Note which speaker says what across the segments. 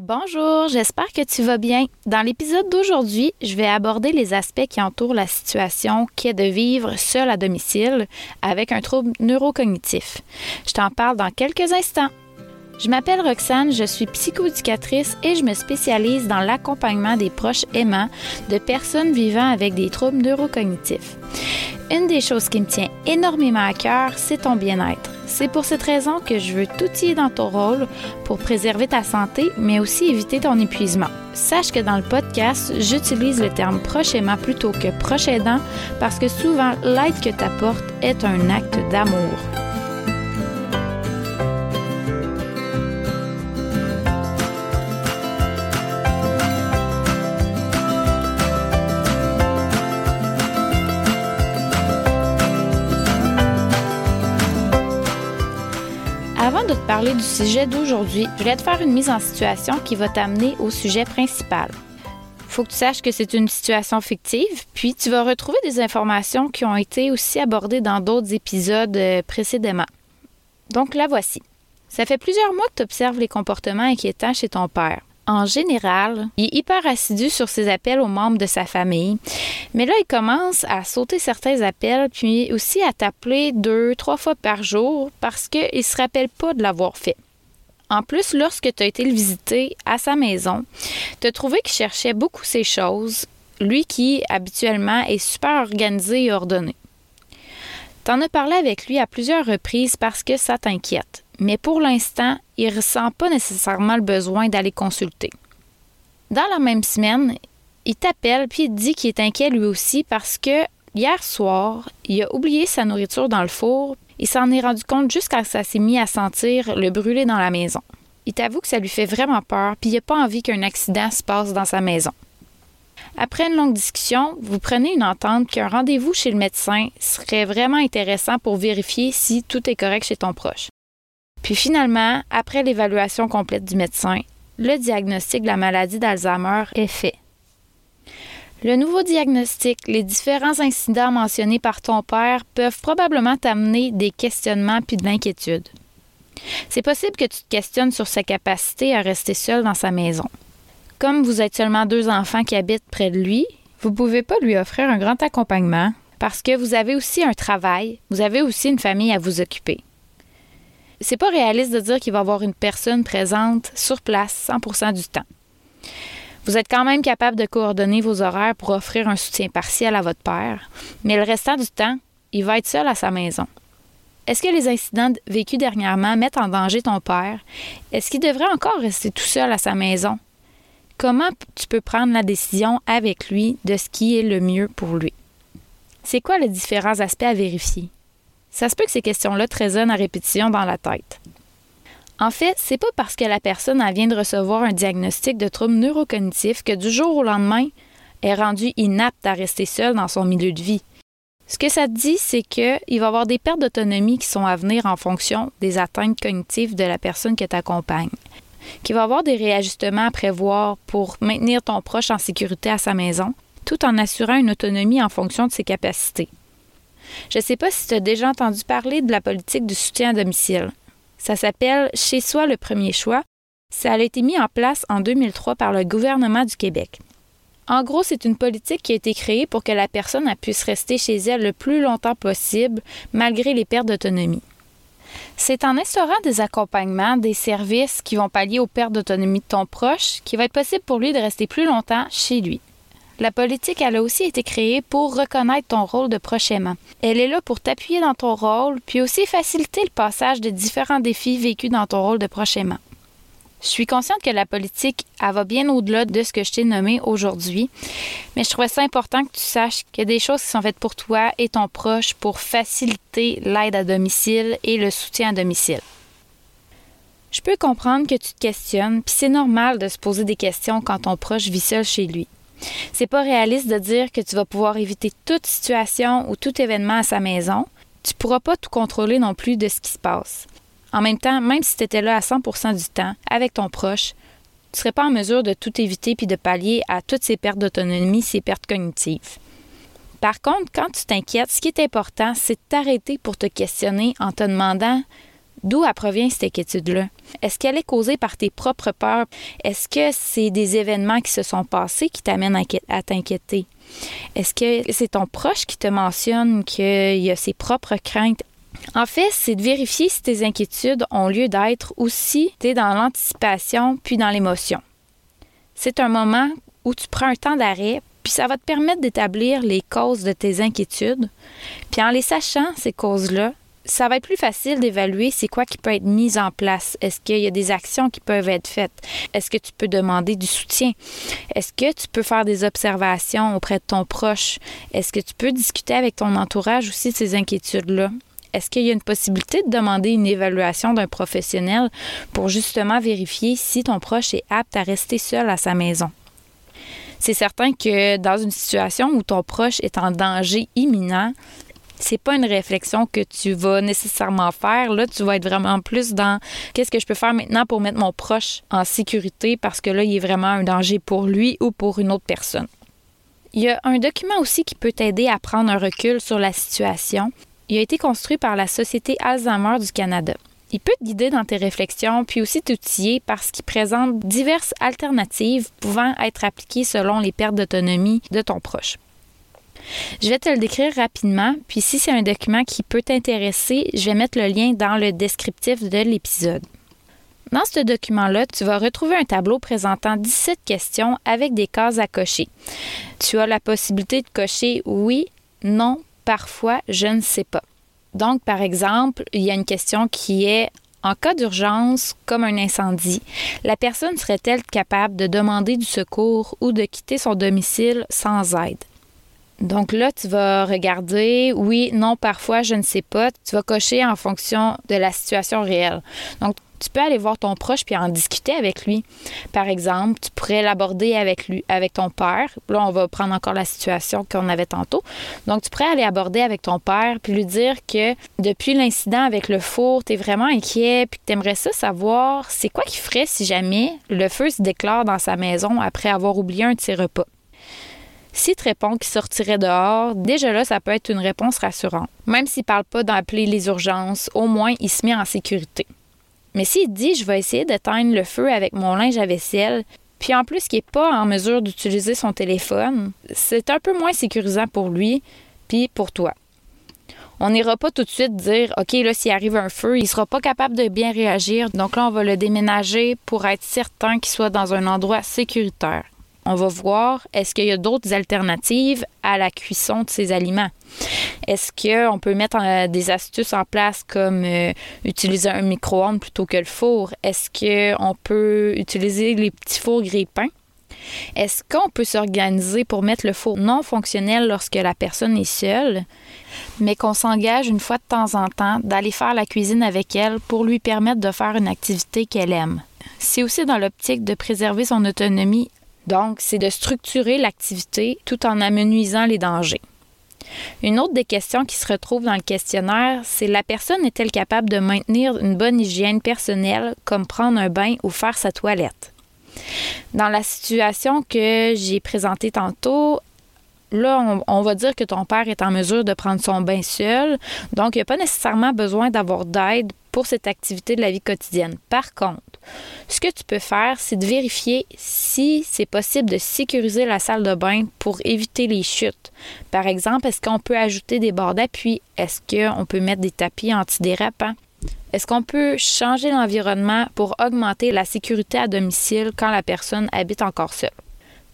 Speaker 1: Bonjour, j'espère que tu vas bien. Dans l'épisode d'aujourd'hui, je vais aborder les aspects qui entourent la situation qui est de vivre seul à domicile avec un trouble neurocognitif. Je t'en parle dans quelques instants. Je m'appelle Roxane, je suis psychoéducatrice et je me spécialise dans l'accompagnement des proches aimants de personnes vivant avec des troubles neurocognitifs. Une des choses qui me tient énormément à cœur, c'est ton bien-être. C'est pour cette raison que je veux t'outiller dans ton rôle pour préserver ta santé, mais aussi éviter ton épuisement. Sache que dans le podcast, j'utilise le terme prochainement plutôt que proche aidant parce que souvent l'aide que tu apportes est un acte d'amour. Parler du sujet d'aujourd'hui, je voulais te faire une mise en situation qui va t'amener au sujet principal. Faut que tu saches que c'est une situation fictive, puis tu vas retrouver des informations qui ont été aussi abordées dans d'autres épisodes euh, précédemment. Donc la voici. Ça fait plusieurs mois que tu observes les comportements inquiétants chez ton père. En général, il est hyper assidu sur ses appels aux membres de sa famille. Mais là, il commence à sauter certains appels, puis aussi à t'appeler deux, trois fois par jour parce qu'il ne se rappelle pas de l'avoir fait. En plus, lorsque tu as été le visiter à sa maison, tu as trouvé qu'il cherchait beaucoup ses choses, lui qui, habituellement, est super organisé et ordonné. Tu en as parlé avec lui à plusieurs reprises parce que ça t'inquiète mais pour l'instant, il ne ressent pas nécessairement le besoin d'aller consulter. Dans la même semaine, il t'appelle puis il dit qu'il est inquiet lui aussi parce que hier soir, il a oublié sa nourriture dans le four. Il s'en est rendu compte juste quand ça s'est mis à sentir le brûler dans la maison. Il t'avoue que ça lui fait vraiment peur puis il n'a pas envie qu'un accident se passe dans sa maison. Après une longue discussion, vous prenez une entente qu'un rendez-vous chez le médecin serait vraiment intéressant pour vérifier si tout est correct chez ton proche. Puis finalement, après l'évaluation complète du médecin, le diagnostic de la maladie d'Alzheimer est fait. Le nouveau diagnostic, les différents incidents mentionnés par ton père peuvent probablement t'amener des questionnements puis de l'inquiétude. C'est possible que tu te questionnes sur sa capacité à rester seul dans sa maison. Comme vous êtes seulement deux enfants qui habitent près de lui, vous ne pouvez pas lui offrir un grand accompagnement parce que vous avez aussi un travail, vous avez aussi une famille à vous occuper c'est pas réaliste de dire qu'il va y avoir une personne présente sur place 100% du temps. Vous êtes quand même capable de coordonner vos horaires pour offrir un soutien partiel à votre père, mais le restant du temps, il va être seul à sa maison. Est-ce que les incidents vécus dernièrement mettent en danger ton père? Est-ce qu'il devrait encore rester tout seul à sa maison? Comment tu peux prendre la décision avec lui de ce qui est le mieux pour lui? C'est quoi les différents aspects à vérifier? Ça se peut que ces questions-là te résonnent à répétition dans la tête. En fait, c'est pas parce que la personne vient de recevoir un diagnostic de trouble neurocognitif que du jour au lendemain, est rendue inapte à rester seule dans son milieu de vie. Ce que ça te dit, c'est qu'il va y avoir des pertes d'autonomie qui sont à venir en fonction des atteintes cognitives de la personne que tu accompagnes. Qu'il va y avoir des réajustements à prévoir pour maintenir ton proche en sécurité à sa maison, tout en assurant une autonomie en fonction de ses capacités. Je ne sais pas si tu as déjà entendu parler de la politique du soutien à domicile. Ça s'appelle Chez soi le premier choix. Ça a été mis en place en 2003 par le gouvernement du Québec. En gros, c'est une politique qui a été créée pour que la personne puisse rester chez elle le plus longtemps possible, malgré les pertes d'autonomie. C'est en instaurant des accompagnements, des services qui vont pallier aux pertes d'autonomie de ton proche, qu'il va être possible pour lui de rester plus longtemps chez lui. La politique, elle a aussi été créée pour reconnaître ton rôle de prochainement. Elle est là pour t'appuyer dans ton rôle, puis aussi faciliter le passage de différents défis vécus dans ton rôle de prochainement. Je suis consciente que la politique, elle va bien au-delà de ce que je t'ai nommé aujourd'hui, mais je trouvais ça important que tu saches qu'il y a des choses qui sont faites pour toi et ton proche pour faciliter l'aide à domicile et le soutien à domicile. Je peux comprendre que tu te questionnes, puis c'est normal de se poser des questions quand ton proche vit seul chez lui. C'est pas réaliste de dire que tu vas pouvoir éviter toute situation ou tout événement à sa maison. Tu pourras pas tout contrôler non plus de ce qui se passe. En même temps, même si tu étais là à 100% du temps avec ton proche, tu serais pas en mesure de tout éviter puis de pallier à toutes ces pertes d'autonomie, ces pertes cognitives. Par contre, quand tu t'inquiètes, ce qui est important, c'est de t'arrêter pour te questionner en te demandant D'où provient cette inquiétude-là? Est-ce qu'elle est causée par tes propres peurs? Est-ce que c'est des événements qui se sont passés qui t'amènent à t'inquiéter? Est-ce que c'est ton proche qui te mentionne qu'il a ses propres craintes? En fait, c'est de vérifier si tes inquiétudes ont lieu d'être ou si tu es dans l'anticipation puis dans l'émotion. C'est un moment où tu prends un temps d'arrêt, puis ça va te permettre d'établir les causes de tes inquiétudes. Puis en les sachant, ces causes-là, ça va être plus facile d'évaluer c'est quoi qui peut être mis en place. Est-ce qu'il y a des actions qui peuvent être faites? Est-ce que tu peux demander du soutien? Est-ce que tu peux faire des observations auprès de ton proche? Est-ce que tu peux discuter avec ton entourage aussi de ces inquiétudes-là? Est-ce qu'il y a une possibilité de demander une évaluation d'un professionnel pour justement vérifier si ton proche est apte à rester seul à sa maison? C'est certain que dans une situation où ton proche est en danger imminent, c'est pas une réflexion que tu vas nécessairement faire. Là, tu vas être vraiment plus dans qu'est-ce que je peux faire maintenant pour mettre mon proche en sécurité parce que là, il est vraiment un danger pour lui ou pour une autre personne. Il y a un document aussi qui peut t'aider à prendre un recul sur la situation. Il a été construit par la Société Alzheimer du Canada. Il peut te guider dans tes réflexions, puis aussi t'outiller parce qu'il présente diverses alternatives pouvant être appliquées selon les pertes d'autonomie de ton proche. Je vais te le décrire rapidement, puis si c'est un document qui peut t'intéresser, je vais mettre le lien dans le descriptif de l'épisode. Dans ce document-là, tu vas retrouver un tableau présentant 17 questions avec des cases à cocher. Tu as la possibilité de cocher oui, non, parfois, je ne sais pas. Donc, par exemple, il y a une question qui est en cas d'urgence, comme un incendie, la personne serait-elle capable de demander du secours ou de quitter son domicile sans aide? Donc là, tu vas regarder, oui, non, parfois, je ne sais pas. Tu vas cocher en fonction de la situation réelle. Donc, tu peux aller voir ton proche puis en discuter avec lui. Par exemple, tu pourrais l'aborder avec lui, avec ton père. Là, on va prendre encore la situation qu'on avait tantôt. Donc, tu pourrais aller aborder avec ton père puis lui dire que depuis l'incident avec le four, tu es vraiment inquiet puis que tu aimerais ça savoir c'est quoi qu'il ferait si jamais le feu se déclare dans sa maison après avoir oublié un de ses repas? Te répond qu'il sortirait dehors, déjà là, ça peut être une réponse rassurante. Même s'il ne parle pas d'appeler les urgences, au moins il se met en sécurité. Mais s'il dit je vais essayer d'éteindre le feu avec mon linge à vaisselle, puis en plus qu'il n'est pas en mesure d'utiliser son téléphone, c'est un peu moins sécurisant pour lui, puis pour toi. On n'ira pas tout de suite dire OK, là, s'il arrive un feu, il ne sera pas capable de bien réagir. Donc là, on va le déménager pour être certain qu'il soit dans un endroit sécuritaire on va voir est-ce qu'il y a d'autres alternatives à la cuisson de ces aliments? Est-ce qu'on peut mettre euh, des astuces en place comme euh, utiliser un micro-ondes plutôt que le four? Est-ce qu'on peut utiliser les petits fours grille-pain? Est-ce qu'on peut s'organiser pour mettre le four non fonctionnel lorsque la personne est seule, mais qu'on s'engage une fois de temps en temps d'aller faire la cuisine avec elle pour lui permettre de faire une activité qu'elle aime? C'est aussi dans l'optique de préserver son autonomie donc, c'est de structurer l'activité tout en amenuisant les dangers. Une autre des questions qui se retrouve dans le questionnaire, c'est la personne est-elle capable de maintenir une bonne hygiène personnelle comme prendre un bain ou faire sa toilette? Dans la situation que j'ai présentée tantôt, là, on, va dire que ton père est en mesure de prendre son bain seul, donc il n'y a pas nécessairement besoin d'avoir d'aide pour cette activité de la vie quotidienne. Par contre, ce que tu peux faire, c'est de vérifier si c'est possible de sécuriser la salle de bain pour éviter les chutes. Par exemple, est-ce qu'on peut ajouter des bords d'appui? Est-ce qu'on peut mettre des tapis antidérapants? Est-ce qu'on peut changer l'environnement pour augmenter la sécurité à domicile quand la personne habite encore seule?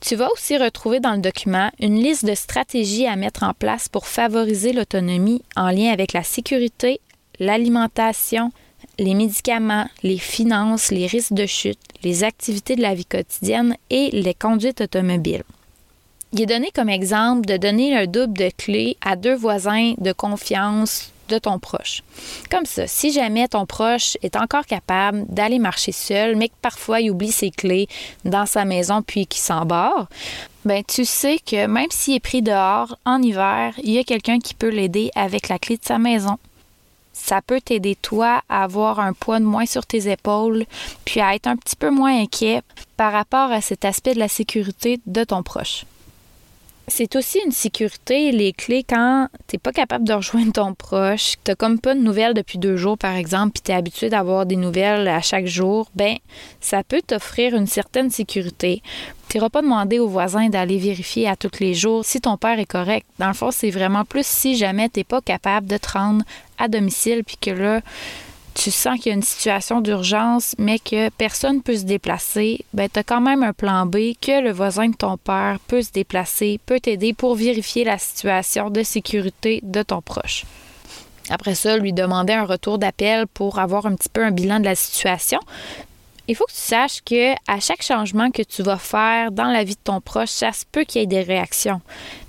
Speaker 1: Tu vas aussi retrouver dans le document une liste de stratégies à mettre en place pour favoriser l'autonomie en lien avec la sécurité l'alimentation, les médicaments, les finances, les risques de chute, les activités de la vie quotidienne et les conduites automobiles. Il est donné comme exemple de donner un double de clés à deux voisins de confiance de ton proche. Comme ça, si jamais ton proche est encore capable d'aller marcher seul, mais que parfois il oublie ses clés dans sa maison puis qu'il s'embarre, ben tu sais que même s'il est pris dehors en hiver, il y a quelqu'un qui peut l'aider avec la clé de sa maison ça peut t'aider toi à avoir un poids de moins sur tes épaules, puis à être un petit peu moins inquiet par rapport à cet aspect de la sécurité de ton proche. C'est aussi une sécurité, les clés, quand t'es pas capable de rejoindre ton proche, t'as comme pas de nouvelles depuis deux jours, par exemple, puis t'es habitué d'avoir des nouvelles à chaque jour, ben ça peut t'offrir une certaine sécurité. T'iras pas demander aux voisins d'aller vérifier à tous les jours si ton père est correct. Dans le fond, c'est vraiment plus si jamais t'es pas capable de te rendre à domicile, puis que là, tu sens qu'il y a une situation d'urgence, mais que personne ne peut se déplacer, ben, tu as quand même un plan B que le voisin de ton père peut se déplacer, peut t'aider pour vérifier la situation de sécurité de ton proche. Après ça, lui demander un retour d'appel pour avoir un petit peu un bilan de la situation. Il faut que tu saches que à chaque changement que tu vas faire dans la vie de ton proche, ça se peut qu'il y ait des réactions,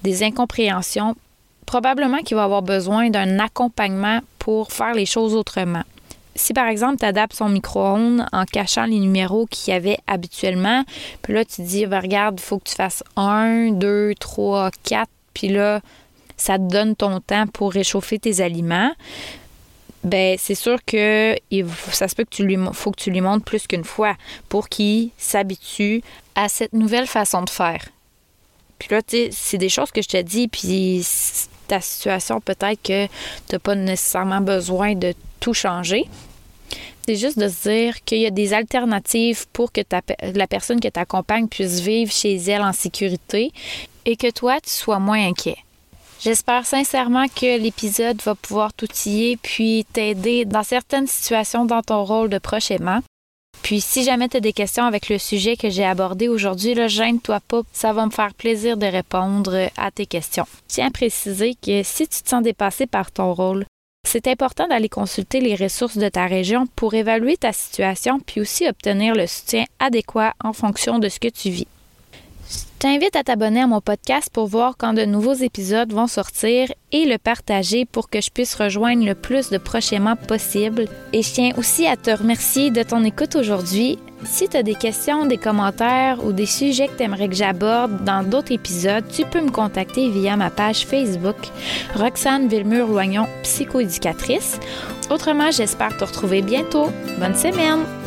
Speaker 1: des incompréhensions, probablement qu'il va avoir besoin d'un accompagnement pour faire les choses autrement si par exemple, tu adaptes son micro-ondes en cachant les numéros qu'il y avait habituellement, puis là, tu dis, ben, regarde, il faut que tu fasses 1, 2, 3, 4, puis là, ça te donne ton temps pour réchauffer tes aliments. Ben, c'est sûr que ça se peut que tu lui faut que tu lui montres plus qu'une fois pour qu'il s'habitue à cette nouvelle façon de faire. Puis là, tu sais, c'est des choses que je te dis, puis ta situation, peut-être que tu n'as pas nécessairement besoin de tout changer. C'est juste de se dire qu'il y a des alternatives pour que la personne que t'accompagne puisse vivre chez elle en sécurité et que toi, tu sois moins inquiet. J'espère sincèrement que l'épisode va pouvoir t'outiller puis t'aider dans certaines situations dans ton rôle de proche aimant. Puis si jamais tu as des questions avec le sujet que j'ai abordé aujourd'hui, le gêne-toi pas, ça va me faire plaisir de répondre à tes questions. Tiens à préciser que si tu te sens dépassé par ton rôle, c'est important d'aller consulter les ressources de ta région pour évaluer ta situation puis aussi obtenir le soutien adéquat en fonction de ce que tu vis. Je t'invite à t'abonner à mon podcast pour voir quand de nouveaux épisodes vont sortir et le partager pour que je puisse rejoindre le plus de prochainement possible. Et je tiens aussi à te remercier de ton écoute aujourd'hui. Si tu as des questions, des commentaires ou des sujets que tu aimerais que j'aborde dans d'autres épisodes, tu peux me contacter via ma page Facebook Roxane Villemur-Loignon, psychoéducatrice. Autrement, j'espère te retrouver bientôt. Bonne semaine!